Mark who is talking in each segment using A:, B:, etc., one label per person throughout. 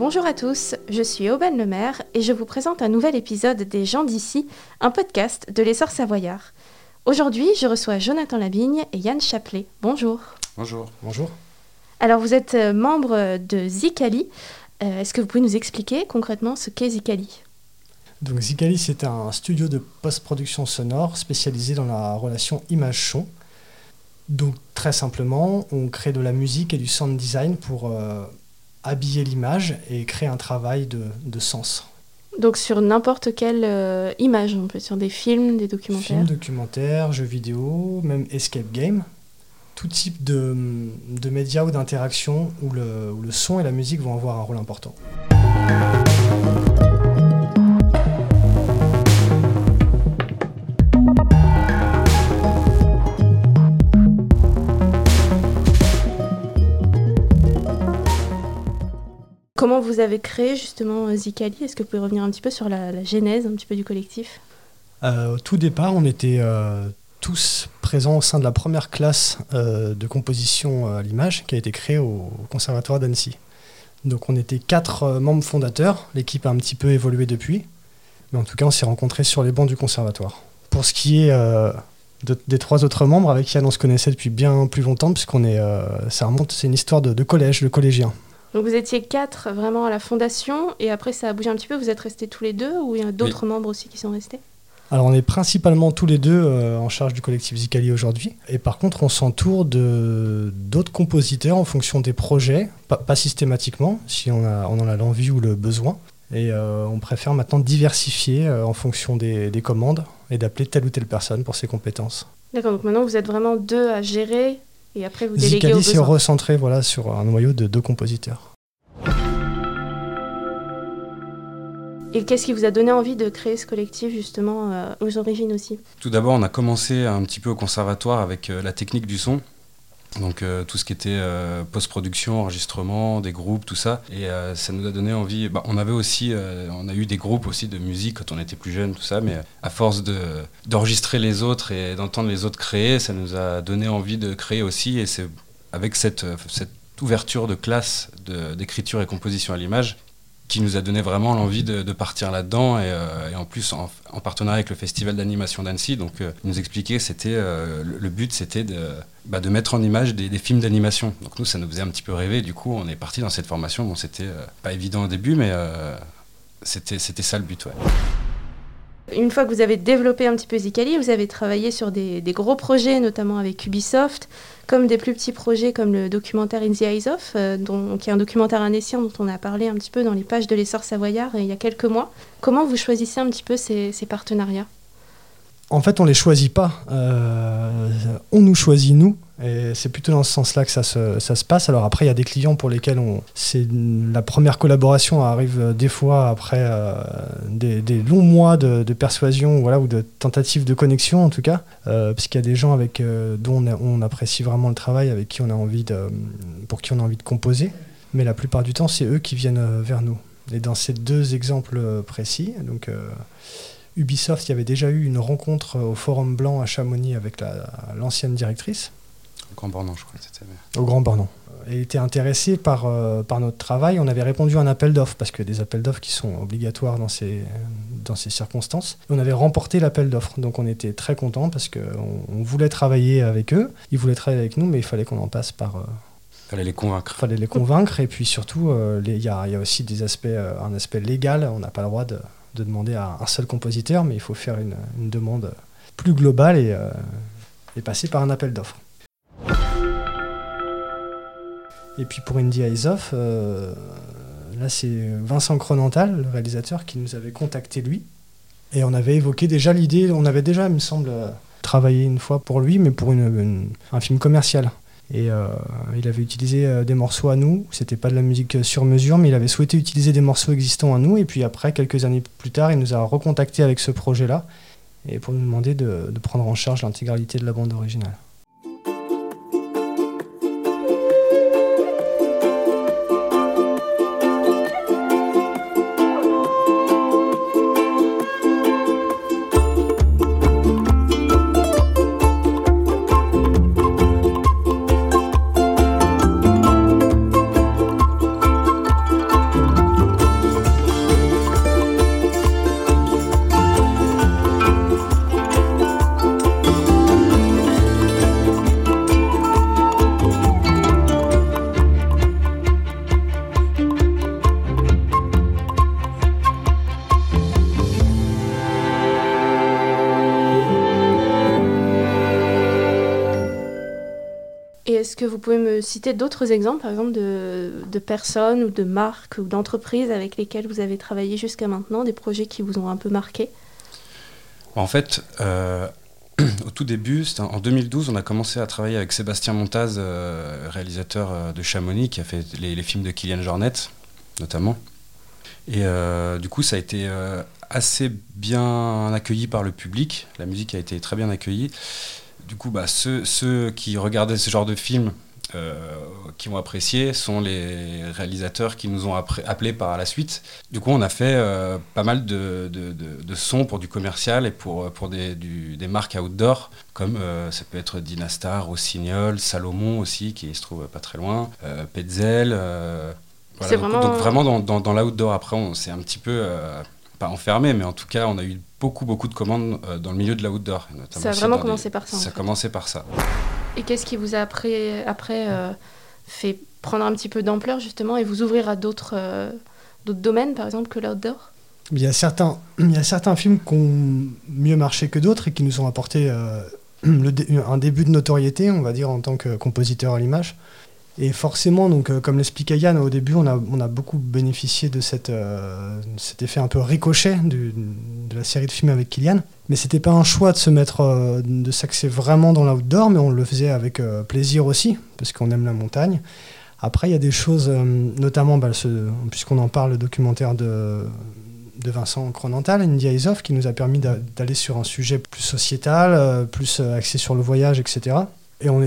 A: Bonjour à tous, je suis Aubane Lemaire et je vous présente un nouvel épisode des gens d'ici, un podcast de l'essor savoyard. Aujourd'hui, je reçois Jonathan Labigne et Yann Chaplet. Bonjour.
B: Bonjour.
C: Bonjour.
A: Alors, vous êtes euh, membre de Zicali. Euh, Est-ce que vous pouvez nous expliquer concrètement ce qu'est Zicali
C: Donc Zicali, c'est un studio de post-production sonore spécialisé dans la relation image-son. Donc très simplement, on crée de la musique et du sound design pour euh, habiller l'image et créer un travail de, de sens.
A: Donc, sur n'importe quelle euh, image, on peut sur des films, des documentaires.
C: Films, documentaires, jeux vidéo, même escape game. Tout type de, de médias ou d'interaction où le, où le son et la musique vont avoir un rôle important.
A: Comment vous avez créé justement euh, Zicali Est-ce que vous pouvez revenir un petit peu sur la, genèse un petit peu du collectif?
C: Euh, au tout départ, on était euh, tous présents au sein de la première classe de composition à l'image qui a été créée au Conservatoire d'Annecy. Donc on était quatre membres fondateurs, l'équipe a un petit peu évolué depuis, mais en tout cas on s'est rencontrés sur les bancs du conservatoire. Pour ce qui est de- des trois autres membres avec Yann on se connaissait depuis bien plus longtemps puisqu'on ça remonte, c'est une histoire de, de collège, de collégien.
A: Donc vous étiez quatre vraiment à la fondation et après ça a bougé un petit peu, vous êtes restés tous les deux ou il y a d'autres membres aussi qui sont restés?
C: Alors on est principalement tous les deux euh, en charge du collectif Zicali aujourd'hui. Et par contre on s'entoure de d'autres compositeurs en fonction des projets, pas, pas systématiquement, si on, a, on en a l'envie ou le besoin. Et euh, on préfère maintenant diversifier euh, en fonction des, des commandes et d'appeler telle ou telle personne pour ses compétences.
A: D'accord, donc maintenant vous êtes vraiment deux à gérer et après vous déléguez
C: Zicali s'est recentré voilà, sur un noyau de deux compositeurs.
A: Et qu'est-ce qui vous a donné envie de créer ce collectif justement euh, aux origines aussi?
B: Tout d'abord, on a commencé un petit peu au conservatoire avec euh, la technique du son. Donc euh, tout ce qui était euh, post-production, enregistrement, des groupes, tout ça. Et euh, ça nous a donné envie. bah, on avait aussi, on a eu des groupes aussi de musique quand on était plus jeune, tout ça. Mais à force de d'enregistrer les autres et d'entendre les autres créer, ça nous a donné envie de créer aussi. Et c'est avec cette, ouverture de classe d'écriture et composition à l'image qui nous a donné vraiment l'envie de, partir là-dedans et, euh, en plus en, en partenariat avec le festival d'animation d'Annecy. Donc euh, il nous expliquait c'était euh, le, but c'était de, bah, mettre en image des, films d'animation. Donc nous ça nous faisait un petit peu rêver. Du coup on est parti dans cette formation. Bon c'était pas évident au début mais c'était c'était ça le but. Ouais.
A: Une fois que vous avez développé un petit peu Zicali, vous avez travaillé sur des, gros projets, notamment avec Ubisoft, comme des plus petits projets comme le documentaire In the Eyes Of, euh, qui est un documentaire indécien dont on a parlé un petit peu dans les pages de l'essor savoyard euh, il y a quelques mois. Comment vous choisissez un petit peu ces, partenariats?
C: En fait, on les choisit pas. Euh, on nous choisit nous. C'est plutôt dans ce sens-là que ça se, ça se passe. Alors après, il y a des clients pour lesquels on, c'est la première collaboration arrive des fois après euh, des, des longs mois de, de persuasion, voilà, ou de tentatives de connexion en tout cas, euh, parce qu'il y a des gens avec euh, dont on, on apprécie vraiment le travail, avec qui on a envie de, pour qui on a envie de composer. Mais la plupart du temps, c'est eux qui viennent euh, vers nous. Et dans ces deux exemples euh, précis, donc Ubisoft, il y avait déjà eu une rencontre au Forum Blanc à Chamonix avec la- l'ancienne directrice,
B: Grand Bornand je crois que c'était.
C: au Grand Bornand. Elle était intéressée par, euh, par notre travail. On avait répondu à un appel d'offres, parce que des appels d'offres qui sont obligatoires dans ces, dans ces circonstances. On avait remporté l'appel d'offres, donc on était très contents parce qu'on on voulait travailler avec eux. Ils voulaient travailler avec nous, mais il fallait qu'on en passe par... euh,
B: Fallait les convaincre.
C: fallait les convaincre et puis surtout euh, il y, a, il y a aussi des aspects euh, un aspect légal on n'a pas le droit de, de demander à un seul compositeur mais il faut faire une, une demande plus globale et, euh, et passer par un appel d'offres et puis pour Eyes Off euh, là c'est Vincent Cronental le réalisateur qui nous avait contacté lui et on avait évoqué déjà l'idée on avait déjà il me semble travaillé une fois pour lui mais pour un film commercial et euh, il avait utilisé euh, des morceaux à nous. C'était pas de la musique euh, sur mesure, mais il avait souhaité utiliser des morceaux existants à nous. Et puis après, quelques années plus tard, il nous a recontacté avec ce projet-là et pour nous demander de, de prendre en charge l'intégralité de la bande originale.
A: Est-ce que vous pouvez me citer d'autres exemples, par exemple, de, personnes ou de marques ou d'entreprises avec lesquelles vous avez travaillé jusqu'à maintenant, des projets qui vous ont un peu marqué?
B: En fait, euh, au tout début, en 2012, on a commencé à travailler avec Sébastien Montaz, euh, réalisateur euh, de Chamonix, qui a fait les, les films de Kylian Jornet, notamment. Et du coup, ça a été assez bien accueilli par le public. La musique a été très bien accueillie du coup, bah, ceux, ceux, qui regardaient ce genre de film, euh, qui ont apprécié, sont les réalisateurs qui nous ont appelés par la suite. Du coup, on a fait euh, pas mal de, de, de, sons pour du commercial et pour, pour des, des marques outdoor, comme euh, ça peut être Dynastar, Rossignol, Salomon aussi, qui se trouve pas très loin, Petzel. Voilà, donc, vraiment, donc, vraiment dans, dans, dans l'outdoor. Après, on s'est un petit peu pas enfermé, mais en tout cas, on a eu beaucoup, beaucoup de commandes euh, dans le milieu de l'outdoor.
A: Ça a vraiment commencé par ça.
B: Ça a commencé par ça.
A: Et qu'est-ce qui vous a après, après euh, fait prendre un petit peu d'ampleur, justement, et vous ouvrir à d'autres euh, d'autres domaines, par exemple, que l'outdoor
C: il y, a certains, il y a certains films qui ont mieux marché que d'autres et qui nous ont apporté le un début de notoriété, on va dire, en tant que compositeur à l'image. Et forcément, donc, euh, comme l'expliquait Yann au début, on a, beaucoup bénéficié de euh, cet effet un peu ricochet de la série de films avec Kylian. Mais c'était pas un choix de se mettre, euh, de s'axer vraiment dans l'outdoor, mais on le faisait avec plaisir aussi, parce qu'on aime la montagne. Après, il y a des choses, notamment, bah, puisqu'on en parle, le documentaire de, Vincent Cronental, India is Off, qui nous a permis d'aller sur un sujet plus sociétal, plus axé sur le voyage, etc. Et on,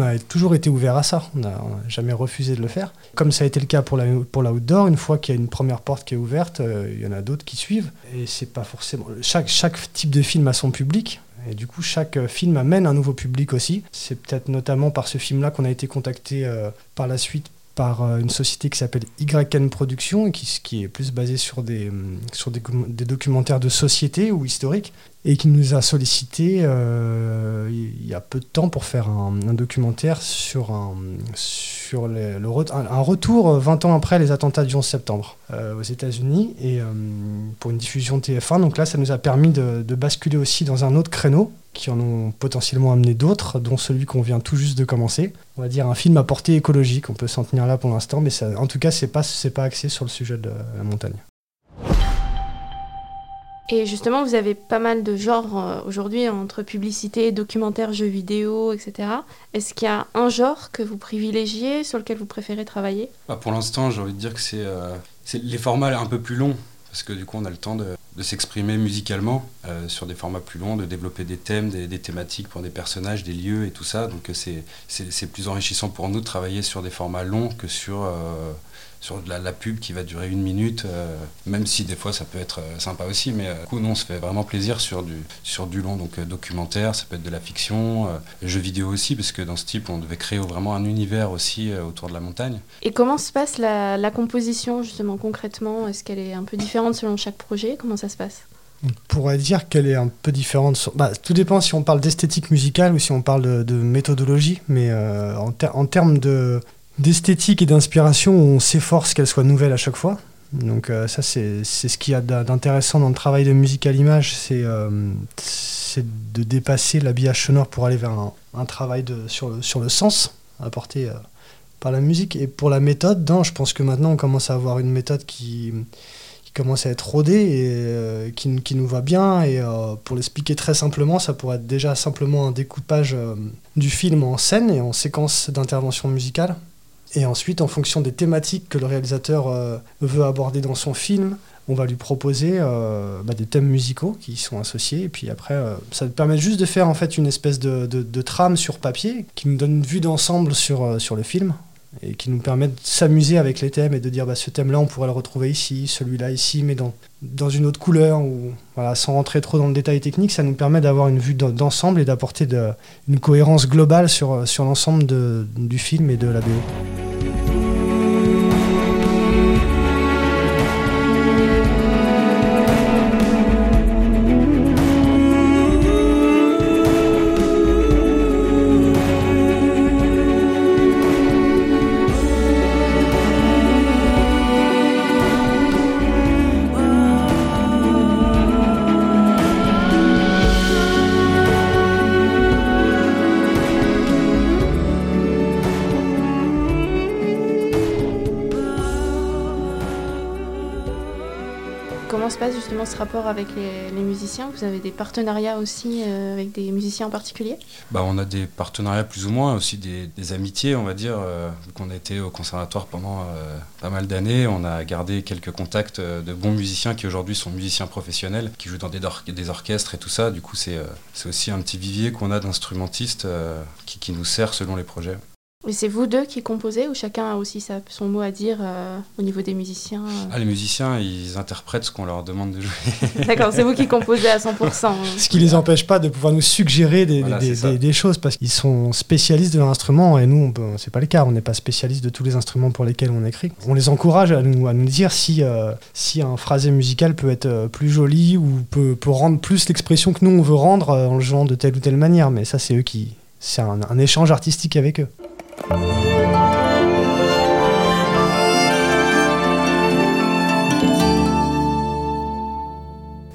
C: a toujours été ouvert à ça, on n'a jamais refusé de le faire. Comme ça a été le cas pour la, pour l'outdoor, une fois qu'il y a une première porte qui est ouverte, euh, il y en a d'autres qui suivent. Et c'est pas forcément. Chaque, chaque type de film a son public. Et du coup, chaque euh, film amène un nouveau public aussi. C'est peut-être notamment par ce film-là qu'on a été contacté euh, par la suite par une société qui s'appelle YN Productions, qui, qui est plus basée sur, des, sur des, des, documentaires de société ou historiques, et qui nous a sollicité euh, il y a peu de temps pour faire un, documentaire sur, un, sur le, un, retour 20 ans après les attentats du 11 septembre euh, aux États-Unis et euh, pour une diffusion TF1. Donc là, ça nous a permis de, basculer aussi dans un autre créneau qui en ont potentiellement amené d'autres, dont celui qu'on vient tout juste de commencer. On va dire un film à portée écologique, on peut s'en tenir là pour l'instant, mais ça, en tout cas, c'est pas, pas axé sur le sujet de la montagne.
A: Et justement, vous avez pas mal de genres euh, aujourd'hui entre publicité, documentaire, jeux vidéo, etc. Est-ce qu'il y a un genre que vous privilégiez, sur lequel vous préférez travailler?
B: Bah, Pour l'instant, j'ai envie de dire que euh, c'est les formats un peu plus longs, parce que du coup, on a le temps de, s'exprimer musicalement euh, sur des formats plus longs, de développer des thèmes, des, thématiques pour des personnages, des lieux et tout ça. Donc c'est plus enrichissant pour nous de travailler sur des formats longs que sur sur de la, pub qui va durer une minute, euh, même si des fois ça peut être euh, sympa aussi, mais euh, du coup, nous, on se fait vraiment plaisir sur du, sur du long, donc documentaire, ça peut être de la fiction, jeux vidéo aussi, parce que dans ce type, on devait créer vraiment un univers aussi autour de la montagne.
A: Et comment se passe la, composition, justement, concrètement? Est-ce qu'elle est un peu différente selon chaque projet? Comment ça se passe?
C: On pourrait dire qu'elle est un peu différente. Bah, tout dépend si on parle d'esthétique musicale ou si on parle de, méthodologie, mais en, en, termes de, d'esthétique et d'inspiration, on s'efforce qu'elle soit nouvelle à chaque fois. Donc euh, ça, c'est ce qu'il y a d'intéressant dans le travail de musique à l'image, c'est euh, de dépasser l'habillage sonore pour aller vers un, travail de, sur, le, sur le sens apporté euh, par la musique. Et pour la méthode, je pense que maintenant on commence à avoir une méthode qui, qui commence à être rodée et qui, qui, nous va bien. Et pour l'expliquer très simplement, ça pourrait être déjà simplement un découpage du film en scène et en séquence d'intervention musicale. Et ensuite, en fonction des thématiques que le réalisateur euh, veut aborder dans son film, on va lui proposer euh, bah, des thèmes musicaux qui y sont associés. Et puis après, euh, ça permet juste de faire en fait une espèce de, de, trame sur papier qui nous donne une vue d'ensemble sur, sur le film et qui nous permet de s'amuser avec les thèmes et de dire bah, ce thème-là, on pourrait le retrouver ici, celui-là ici, mais dans, une autre couleur, ou sans rentrer trop dans le détail technique, ça nous permet d'avoir une vue d'ensemble et d'apporter une cohérence globale sur, sur l'ensemble du film et de la BO.
A: Ce rapport avec les, musiciens Vous avez des partenariats aussi euh, avec des musiciens en particulier?
B: Bah, On a des partenariats plus ou moins, aussi des, amitiés, on va dire. Euh, qu'on a été au conservatoire pendant euh, pas mal d'années, on a gardé quelques contacts de bons musiciens qui aujourd'hui sont musiciens professionnels, qui jouent dans des, des orchestres et tout ça. Du coup, c'est aussi un petit vivier qu'on a d'instrumentistes qui, qui nous sert selon les projets.
A: Et c'est vous deux qui composez ou chacun a aussi son mot à dire euh, au niveau des musiciens euh
B: ah, Les musiciens, ils interprètent ce qu'on leur demande de jouer.
A: D'accord, c'est vous qui composez à 100%.
C: ce qui ne les empêche pas de pouvoir nous suggérer des, des, des, choses parce qu'ils sont spécialistes de l'instrument et nous, c'est pas le cas. On n'est pas spécialiste de tous les instruments pour lesquels on écrit. On les encourage à nous, à nous dire si, euh, si un phrasé musical peut être plus joli ou peut, peut rendre plus l'expression que nous on veut rendre en le jouant de telle ou telle manière. Mais ça, c'est eux qui. C'est un échange artistique avec eux.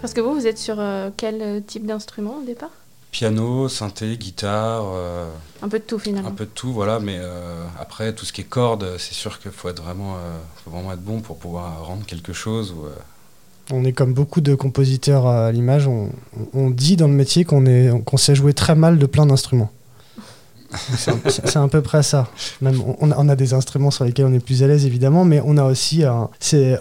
A: Parce que vous, vous êtes sur euh, quel type d'instrument au départ?
B: Piano, synthé, guitare. Euh,
A: un peu de tout finalement.
B: Un peu de tout, voilà. Mais euh, après, tout ce qui est cordes, c'est sûr qu'il faut être vraiment, faut vraiment être bon pour pouvoir rendre quelque chose.
C: On est comme beaucoup de compositeurs à l'image. On, on, dit dans le métier qu'on qu'on sait jouer très mal de plein d'instruments. C'est à peu près ça. Même on, a des instruments sur lesquels on est plus à l'aise évidemment, mais on a aussi un,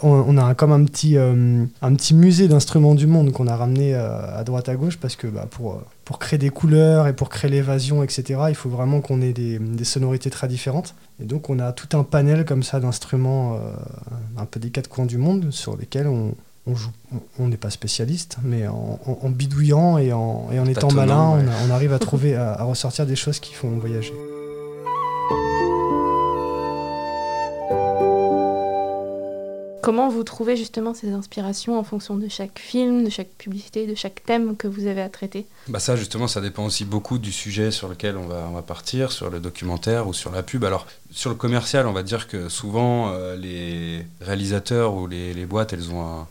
C: on, a comme un petit, euh, un petit musée d'instruments du monde qu'on a ramené euh, à droite à gauche parce que bah, pour, euh, pour créer des couleurs et pour créer l'évasion, etc., il faut vraiment qu'on ait des, sonorités très différentes. Et donc on a tout un panel comme ça d'instruments un peu des quatre coins du monde sur lesquels on, on n'est pas spécialiste, mais en, bidouillant et en, étant malin, on, arrive à trouver, à ressortir des choses qui font voyager.
A: Comment vous trouvez justement ces inspirations en fonction de chaque film, de chaque publicité, de chaque thème que vous avez à traiter?
B: Bah Ça justement, ça dépend aussi beaucoup du sujet sur lequel on va, partir, sur le documentaire ou sur la pub. Alors sur le commercial, on va dire que souvent euh, les réalisateurs ou les, boîtes, elles ont un,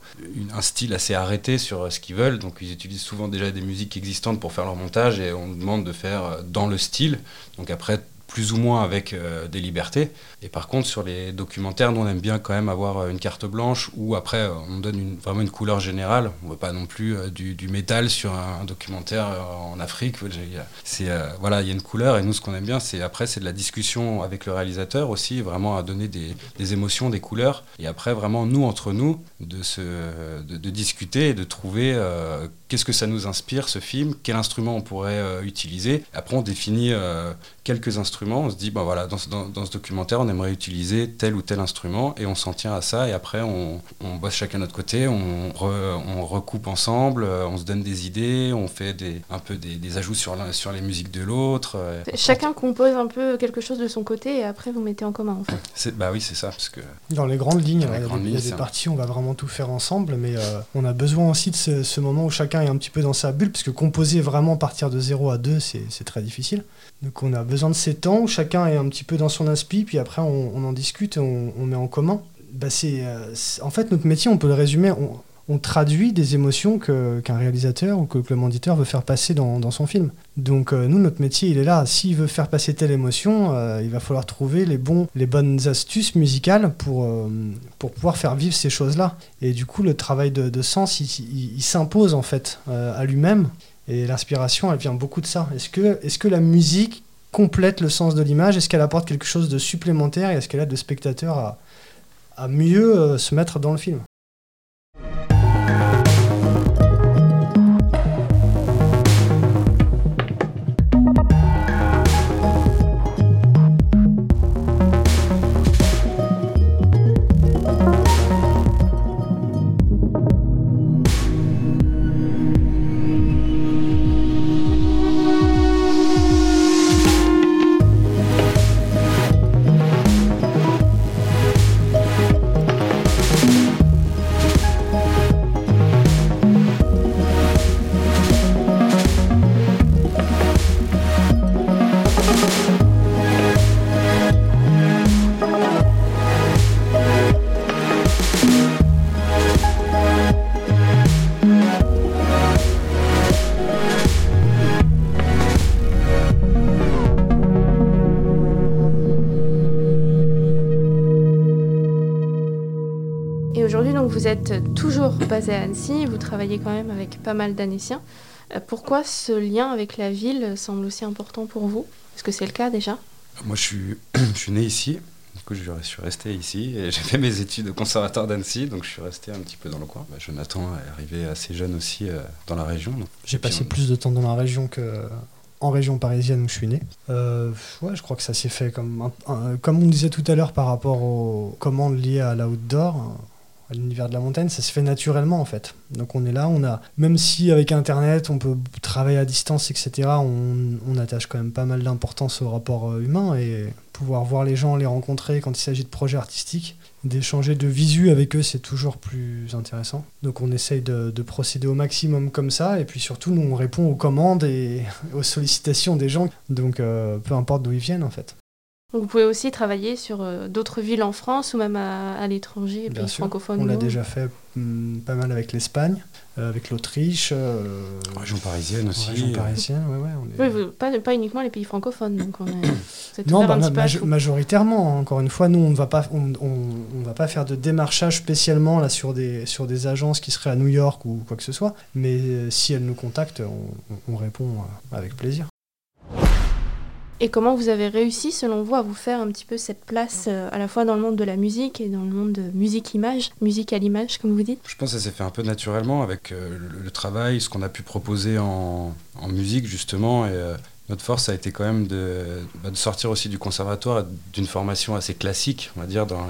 B: un, style assez arrêté sur ce qu'ils veulent. Donc ils utilisent souvent déjà des musiques existantes pour faire leur montage et on demande de faire euh, dans le style. Donc après, plus ou moins avec euh, des libertés. Et par contre, sur les documentaires, nous, on aime bien quand même avoir euh, une carte blanche où après, euh, on donne vraiment une couleur générale. On ne veut pas non plus du, du, métal sur un, documentaire en Afrique. C'est, voilà, il y a une couleur et nous, ce qu'on aime bien, c'est après, c'est de la discussion avec le réalisateur aussi, vraiment à donner des, émotions, des couleurs. Et après, vraiment, nous, entre nous, de, se, de, discuter et de trouver qu'est-ce que ça nous inspire ce film, quel instrument on pourrait euh, utiliser. Après, on définit euh, quelques instruments. On se dit, ben voilà, dans, dans, ce documentaire, aimerait utiliser tel ou tel instrument et on s'en tient à ça. Et après, on, on bosse chacun de notre côté, on, on, recoupe ensemble, euh, on se donne des idées, on fait des, un peu des, des ajouts sur, sur les musiques de l'autre.
A: Chacun compose un peu quelque chose de son côté et après, vous mettez en commun en fait.
B: Bah oui, c'est ça. Parce que
C: dans les grandes lignes, il y a des, parties, on va vraiment tout faire ensemble, mais on a besoin aussi de ce, ce moment où chacun est un petit peu dans sa bulle, puisque composer vraiment partir de 0 à 2, c'est très difficile. Donc on a besoin de ces temps où chacun est un petit peu dans son inspi, puis après on, en discute et on, met en commun. Bah euh, c'est, en fait, notre métier, on peut le résumer, on traduit des émotions qu'un réalisateur ou que, le commanditaire veut faire passer dans, son film. Donc euh, nous, notre métier, il est là. S'il veut faire passer telle émotion, euh, il va falloir trouver les, bons, les bonnes astuces musicales pour, pour pouvoir faire vivre ces choses-là. Et du coup, le travail de, sens, il, s'impose en fait à lui-même. Et l'inspiration, elle vient beaucoup de ça. Est-ce que, est que la musique complète le sens de l'image? Est-ce qu'elle apporte quelque chose de supplémentaire Est-ce qu'elle aide le spectateur à, à mieux se mettre dans le film?
A: Basé à Annecy, vous travaillez quand même avec pas mal d'Annéciens. Euh, pourquoi ce lien avec la ville semble aussi important pour vous? Est-ce que c'est le cas déjà?
B: Moi, je suis, je suis né ici. Du coup, je suis resté ici et j'ai fait mes études au conservatoire d'Annecy, donc je suis resté un petit peu dans le coin. Bah, Jonathan est arrivé assez jeune aussi euh, dans la région.
C: J'ai passé plus de temps dans la région que en région parisienne où je suis né. Euh, ouais, je crois que ça s'est fait comme, comme on disait tout à l'heure par rapport aux commandes liées à l'outdoor l'univers de la montagne, ça se fait naturellement en fait. Donc on est là, on a, même si avec Internet on peut travailler à distance, etc., on, on attache quand même pas mal d'importance au rapport euh, humain et pouvoir voir les gens, les rencontrer quand il s'agit de projets artistiques, d'échanger de visu avec eux, c'est toujours plus intéressant. Donc on essaye de, de, procéder au maximum comme ça, et puis surtout nous on répond aux commandes et aux sollicitations des gens, donc euh, peu importe d'où ils viennent en fait.
A: Vous pouvez aussi travailler sur euh, d'autres villes en France ou même à, l'étranger, pays francophones.
C: On l'a déjà fait hmm, pas mal avec l'Espagne, euh, avec l'Autriche.
B: Euh, région parisienne aussi.
C: Région parisienne, ouais,
A: Oui, pas, pas, uniquement les pays francophones. Donc on est,
C: non, bah, majoritairement. Encore une fois, nous, on ne va pas, on, on, va pas faire de démarchage spécialement là sur des sur des agences qui seraient à New York ou quoi que ce soit. Mais si elles nous contactent, on, on répond avec plaisir.
A: Et comment vous avez réussi, selon vous, à vous faire un petit peu cette place euh, à la fois dans le monde de la musique et dans le monde de musique-image, musique à l'image, comme vous dites?
B: Je pense que ça s'est fait un peu naturellement avec euh, le, travail, ce qu'on a pu proposer en, en musique, justement. Et, euh, notre force a été quand même de, bah, de sortir aussi du conservatoire d'une formation assez classique, on va dire, dans,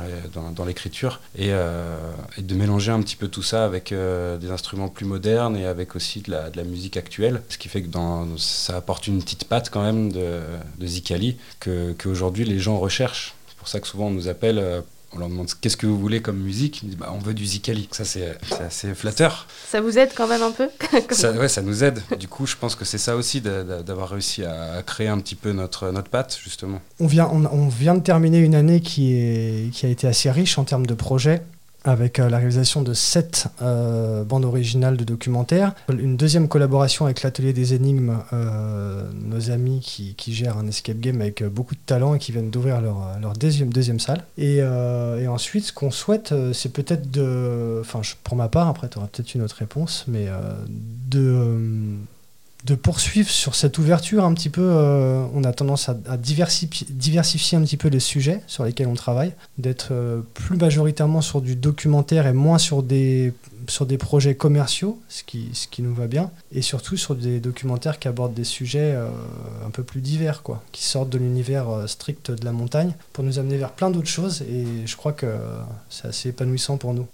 B: dans, l'écriture, et, euh, et, de mélanger un petit peu tout ça avec euh, des instruments plus modernes et avec aussi de la, de la musique actuelle, ce qui fait que ça apporte une petite patte quand même de, de Zikali qu'aujourd'hui les gens recherchent. C'est pour ça que souvent on nous appelle euh, on leur demande qu'est-ce que vous voulez comme musique, ils disent bah, on veut du Zikali. Ça, c'est assez flatteur.
A: Ça vous aide quand même un peu?
B: Ça, Ouais, ça nous aide. Du coup, je pense que c'est ça aussi d'avoir réussi à créer un petit peu notre, notre patte, justement.
C: On vient, on, on vient de terminer une année qui, est, qui a été assez riche en termes de projets avec euh, la réalisation de sept euh, bandes originales de documentaires. Une deuxième collaboration avec l'Atelier des Énigmes, euh, nos amis qui, gèrent un escape game avec beaucoup de talent et qui viennent d'ouvrir leur, deuxième, salle. Et ensuite, ce qu'on souhaite, c'est peut-être de. Enfin, pour ma part, après, tu auras peut-être une autre réponse, mais de de poursuivre sur cette ouverture un petit peu. Euh, on a tendance à, diversifier, un petit peu les sujets sur lesquels on travaille, d'être euh, plus majoritairement sur du documentaire et moins sur des, projets commerciaux, ce qui, ce qui nous va bien, et surtout sur des documentaires qui abordent des sujets euh, un peu plus divers, quoi, qui sortent de l'univers strict de la montagne pour nous amener vers plein d'autres choses, et je crois que c'est assez épanouissant pour nous.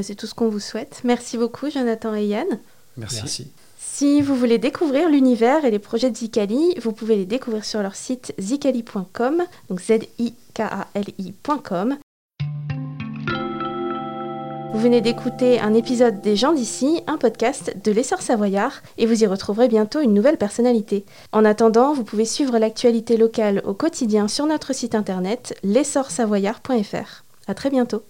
A: C'est tout ce qu'on vous souhaite. Merci beaucoup, Jonathan et Yann.
B: Merci.
A: Si vous voulez découvrir l'univers et les projets de Zikali, vous pouvez les découvrir sur leur site zikali.com, donc Z-I-K-A-L-I.com. Vous venez d'écouter un épisode des gens d'ici, un podcast de l'essor savoyard, et vous y retrouverez bientôt une nouvelle personnalité. En attendant, vous pouvez suivre l'actualité locale au quotidien sur notre site internet l'essorsavoyard.fr. À très bientôt.